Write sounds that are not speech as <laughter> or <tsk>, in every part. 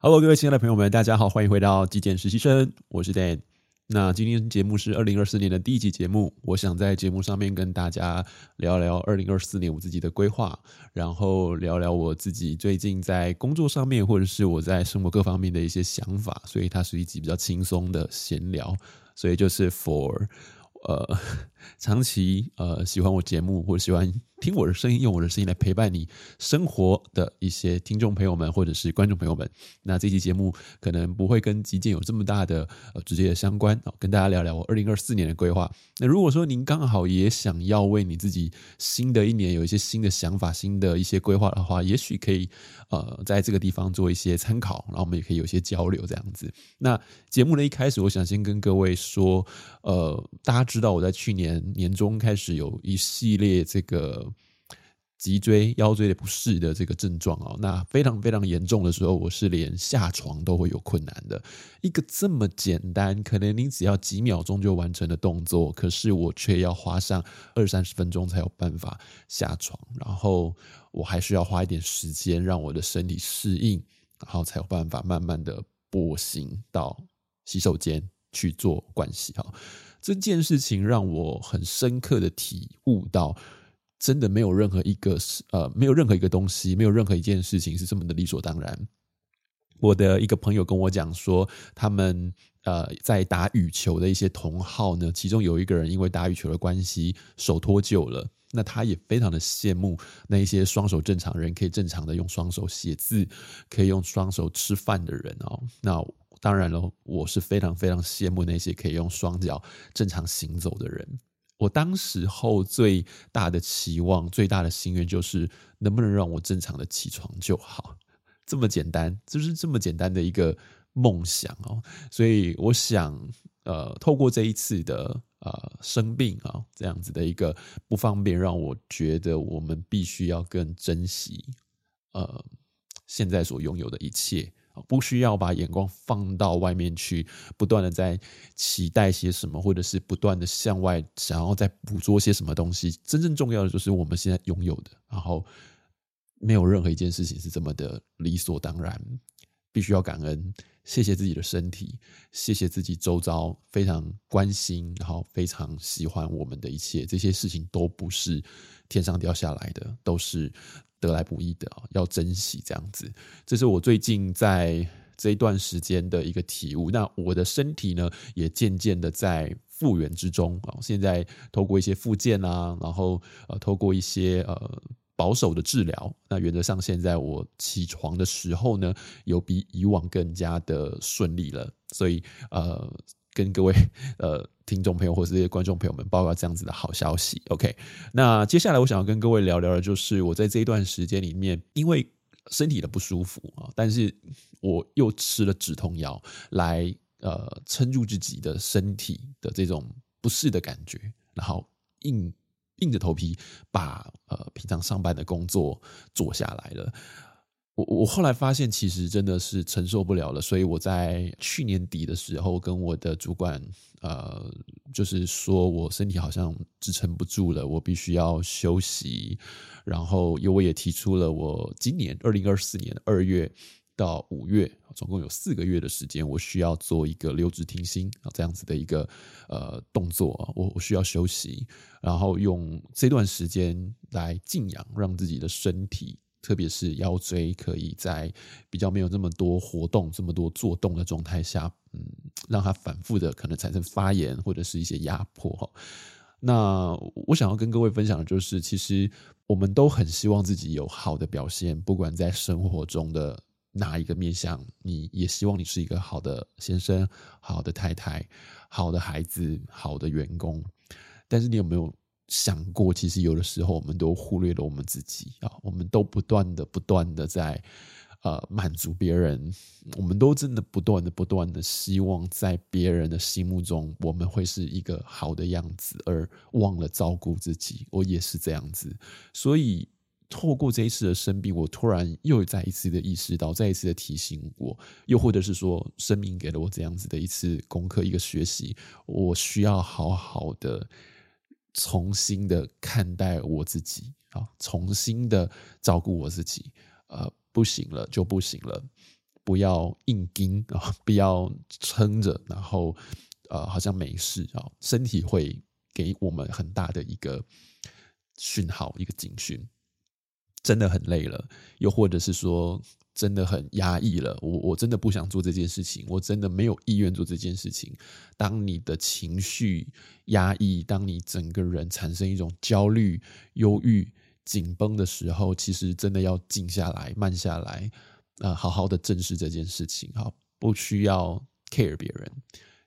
Hello，各位亲爱的朋友们，大家好，欢迎回到极简实习生，我是 Dan。那今天节目是二零二四年的第一集节目，我想在节目上面跟大家聊聊二零二四年我自己的规划，然后聊聊我自己最近在工作上面或者是我在生活各方面的一些想法，所以它是一集比较轻松的闲聊，所以就是 for 呃长期呃喜欢我节目或者喜欢。听我的声音，用我的声音来陪伴你生活的一些听众朋友们，或者是观众朋友们。那这期节目可能不会跟极简有这么大的呃直接的相关，跟大家聊聊我二零二四年的规划。那如果说您刚好也想要为你自己新的一年有一些新的想法、新的一些规划的话，也许可以呃在这个地方做一些参考，然后我们也可以有一些交流这样子。那节目的一开始，我想先跟各位说，呃，大家知道我在去年年年中开始有一系列这个。脊椎、腰椎的不适的这个症状哦，那非常非常严重的时候，我是连下床都会有困难的。一个这么简单，可能你只要几秒钟就完成的动作，可是我却要花上二三十分钟才有办法下床，然后我还需要花一点时间让我的身体适应，然后才有办法慢慢的步行到洗手间去做关系哈。这件事情让我很深刻的体悟到。真的没有任何一个是呃，没有任何一个东西，没有任何一件事情是这么的理所当然。我的一个朋友跟我讲说，他们呃在打羽球的一些同好呢，其中有一个人因为打羽球的关系手脱臼了，那他也非常的羡慕那一些双手正常人可以正常的用双手写字，可以用双手吃饭的人哦。那当然了，我是非常非常羡慕那些可以用双脚正常行走的人。我当时候最大的期望、最大的心愿就是能不能让我正常的起床就好，这么简单，就是这么简单的一个梦想哦。所以我想，呃，透过这一次的呃生病啊，这样子的一个不方便，让我觉得我们必须要更珍惜呃现在所拥有的一切。不需要把眼光放到外面去，不断的在期待些什么，或者是不断的向外想要再捕捉些什么东西。真正重要的就是我们现在拥有的，然后没有任何一件事情是这么的理所当然，必须要感恩，谢谢自己的身体，谢谢自己周遭非常关心，然后非常喜欢我们的一切，这些事情都不是天上掉下来的，都是。得来不易的啊，要珍惜这样子。这是我最近在这一段时间的一个体悟。那我的身体呢，也渐渐的在复原之中啊。现在透过一些复健啊，然后呃，透过一些呃保守的治疗，那原则上现在我起床的时候呢，有比以往更加的顺利了。所以呃。跟各位呃听众朋友或者这些观众朋友们报告这样子的好消息，OK。那接下来我想要跟各位聊聊的，就是我在这一段时间里面，因为身体的不舒服啊，但是我又吃了止痛药来呃撑住自己的身体的这种不适的感觉，然后硬硬着头皮把呃平常上班的工作做下来了。我我后来发现，其实真的是承受不了了，所以我在去年底的时候跟我的主管，呃，就是说我身体好像支撑不住了，我必须要休息。然后，因为我也提出了，我今年二零二四年二月到五月，总共有四个月的时间，我需要做一个留职停薪啊这样子的一个呃动作，我我需要休息，然后用这段时间来静养，让自己的身体。特别是腰椎可以在比较没有这么多活动、这么多做动的状态下，嗯，让它反复的可能产生发炎或者是一些压迫哈。那我想要跟各位分享的就是，其实我们都很希望自己有好的表现，不管在生活中的哪一个面向，你也希望你是一个好的先生、好的太太、好的孩子、好的员工。但是你有没有？想过，其实有的时候我们都忽略了我们自己啊，我们都不断的、不断的在呃满足别人，我们都真的不断的、不断的希望在别人的心目中我们会是一个好的样子，而忘了照顾自己。我也是这样子，所以透过这一次的生病，我突然又再一次的意识到，再一次的提醒我，又或者是说，生命给了我这样子的一次功课、一个学习，我需要好好的。重新的看待我自己啊，重新的照顾我自己，呃，不行了就不行了，不要硬盯 <laughs> 啊，不要撑着，然后呃，好像没事啊，身体会给我们很大的一个讯号，一个警讯，真的很累了，又或者是说。真的很压抑了，我我真的不想做这件事情，我真的没有意愿做这件事情。当你的情绪压抑，当你整个人产生一种焦虑、忧郁、紧绷的时候，其实真的要静下来、慢下来，呃，好好的正视这件事情。好，不需要 care 别人，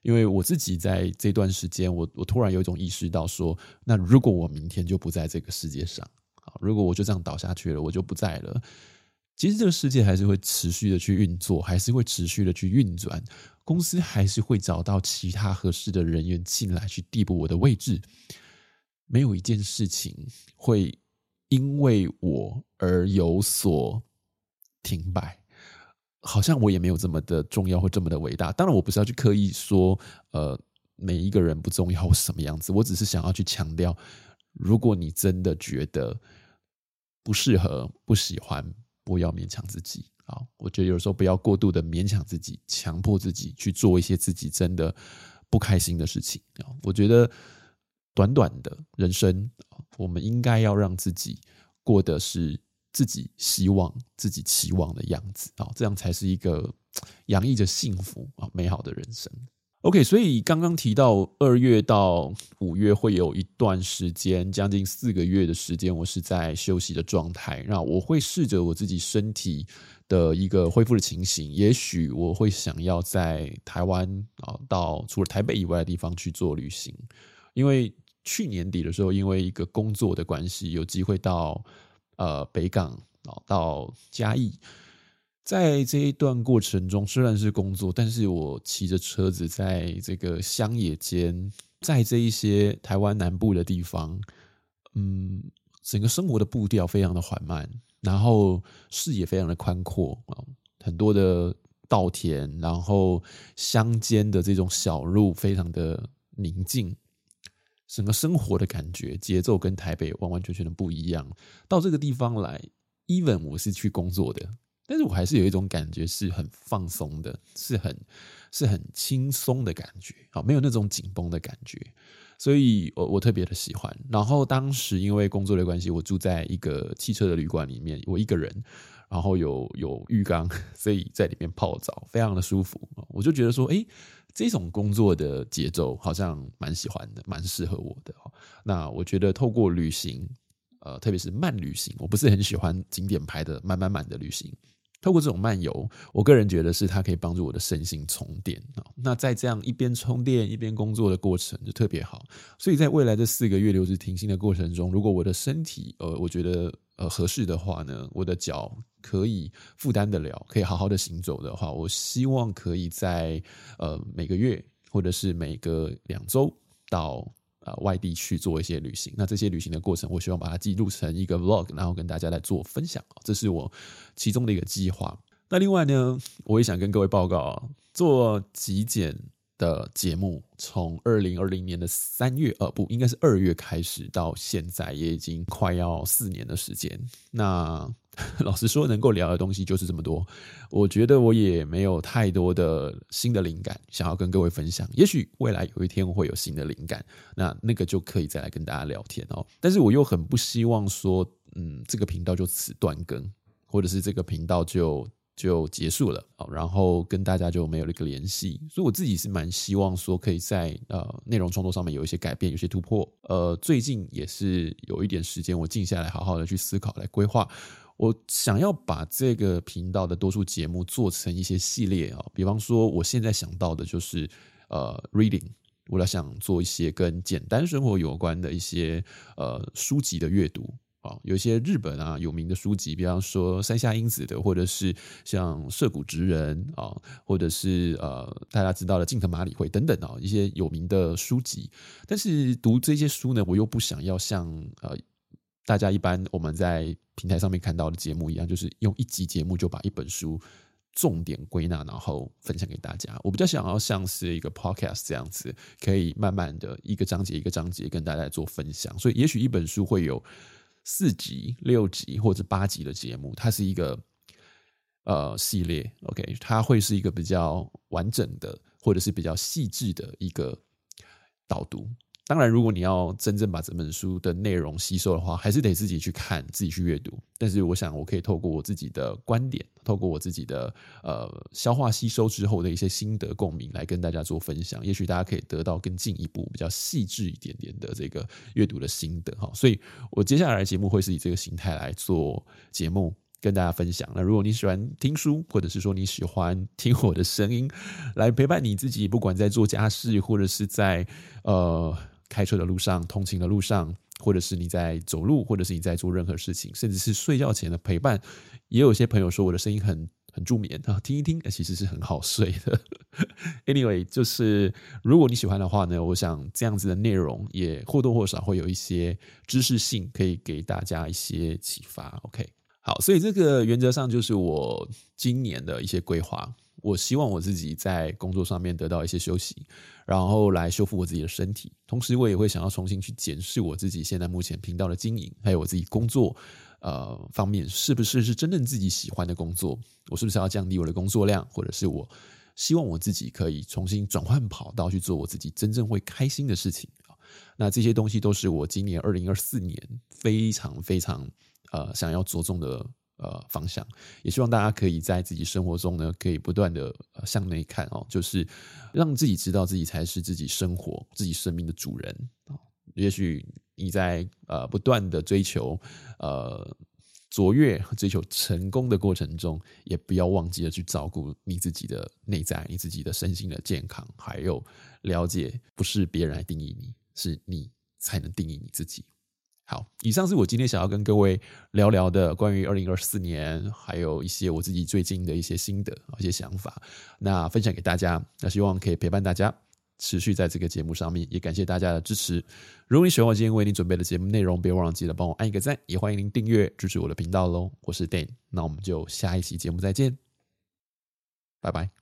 因为我自己在这段时间，我我突然有一种意识到说，那如果我明天就不在这个世界上，好，如果我就这样倒下去了，我就不在了。其实这个世界还是会持续的去运作，还是会持续的去运转，公司还是会找到其他合适的人员进来去递补我的位置。没有一件事情会因为我而有所停摆，好像我也没有这么的重要或这么的伟大。当然，我不是要去刻意说，呃，每一个人不重要或什么样子，我只是想要去强调，如果你真的觉得不适合、不喜欢。不要勉强自己啊！我觉得有时候不要过度的勉强自己，强迫自己去做一些自己真的不开心的事情啊！我觉得短短的人生，我们应该要让自己过的是自己希望、自己期望的样子啊！这样才是一个 <tsk> 洋溢着幸福啊、美好的人生。OK，所以刚刚提到二月到五月会有一段时间，将近四个月的时间，我是在休息的状态。那我会试着我自己身体的一个恢复的情形，也许我会想要在台湾啊，到除了台北以外的地方去做旅行。因为去年底的时候，因为一个工作的关系，有机会到呃北港啊，到嘉义。在这一段过程中，虽然是工作，但是我骑着车子在这个乡野间，在这一些台湾南部的地方，嗯，整个生活的步调非常的缓慢，然后视野非常的宽阔啊，很多的稻田，然后乡间的这种小路非常的宁静，整个生活的感觉节奏跟台北完完全全的不一样。到这个地方来，even 我是去工作的。但是我还是有一种感觉，是很放松的，是很是很轻松的感觉，啊，没有那种紧绷的感觉，所以我我特别的喜欢。然后当时因为工作的关系，我住在一个汽车的旅馆里面，我一个人，然后有有浴缸，<laughs> 所以在里面泡澡，非常的舒服。我就觉得说，诶，这种工作的节奏好像蛮喜欢的，蛮适合我的。那我觉得透过旅行。呃，特别是慢旅行，我不是很喜欢景点拍的满满满的旅行。透过这种漫游，我个人觉得是它可以帮助我的身心充电。那在这样一边充电一边工作的过程就特别好。所以在未来这四个月留职停薪的过程中，如果我的身体呃，我觉得呃合适的话呢，我的脚可以负担得了，可以好好的行走的话，我希望可以在呃每个月或者是每个两周到。呃，外地去做一些旅行，那这些旅行的过程，我希望把它记录成一个 vlog，然后跟大家来做分享。这是我其中的一个计划。那另外呢，我也想跟各位报告，做极简的节目，从二零二零年的三月，呃，不，应该是二月开始，到现在也已经快要四年的时间。那 <laughs> 老实说，能够聊的东西就是这么多。我觉得我也没有太多的新的灵感想要跟各位分享。也许未来有一天会有新的灵感，那那个就可以再来跟大家聊天哦。但是我又很不希望说，嗯，这个频道就此断更，或者是这个频道就。就结束了哦，然后跟大家就没有了一个联系，所以我自己是蛮希望说可以在呃内容创作上面有一些改变，有些突破。呃，最近也是有一点时间，我静下来好好的去思考，来规划。我想要把这个频道的多数节目做成一些系列啊，比方说我现在想到的就是呃 reading，我来想做一些跟简单生活有关的一些呃书籍的阅读。啊，有一些日本啊有名的书籍，比方说山下英子的，或者是像涩谷直人啊，或者是呃大家知道的近藤麻里惠等等啊，一些有名的书籍。但是读这些书呢，我又不想要像呃大家一般我们在平台上面看到的节目一样，就是用一集节目就把一本书重点归纳，然后分享给大家。我比较想要像是一个 podcast 这样子，可以慢慢的一个章节一个章节跟大家做分享。所以也许一本书会有。四集、六集或者八集的节目，它是一个呃系列，OK，它会是一个比较完整的，或者是比较细致的一个导读。当然，如果你要真正把这本书的内容吸收的话，还是得自己去看，自己去阅读。但是，我想我可以透过我自己的观点，透过我自己的呃消化吸收之后的一些心得共鸣，来跟大家做分享。也许大家可以得到更进一步、比较细致一点点的这个阅读的心得哈。所以我接下来节目会是以这个形态来做节目。跟大家分享。那如果你喜欢听书，或者是说你喜欢听我的声音，来陪伴你自己，不管在做家事，或者是在呃开车的路上、通勤的路上，或者是你在走路，或者是你在做任何事情，甚至是睡觉前的陪伴，也有些朋友说我的声音很很助眠啊，听一听，其实是很好睡的。<laughs> Anyway，就是如果你喜欢的话呢，我想这样子的内容也或多或少会有一些知识性，可以给大家一些启发。OK。好，所以这个原则上就是我今年的一些规划。我希望我自己在工作上面得到一些休息，然后来修复我自己的身体。同时，我也会想要重新去检视我自己现在目前频道的经营，还有我自己工作呃方面是不是是真正自己喜欢的工作。我是不是要降低我的工作量，或者是我希望我自己可以重新转换跑道去做我自己真正会开心的事情。那这些东西都是我今年二零二四年非常非常。呃，想要着重的呃方向，也希望大家可以在自己生活中呢，可以不断的向内看哦，就是让自己知道自己才是自己生活、自己生命的主人。也许你在呃不断的追求呃卓越、追求成功的过程中，也不要忘记了去照顾你自己的内在、你自己的身心的健康，还有了解，不是别人来定义你，是你才能定义你自己。好，以上是我今天想要跟各位聊聊的关于二零二四年，还有一些我自己最近的一些心得、一些想法，那分享给大家。那希望可以陪伴大家持续在这个节目上面，也感谢大家的支持。如果你喜欢我今天为你准备的节目内容，别忘了记得帮我按一个赞，也欢迎您订阅支持我的频道喽。我是 Dan，那我们就下一期节目再见，拜拜。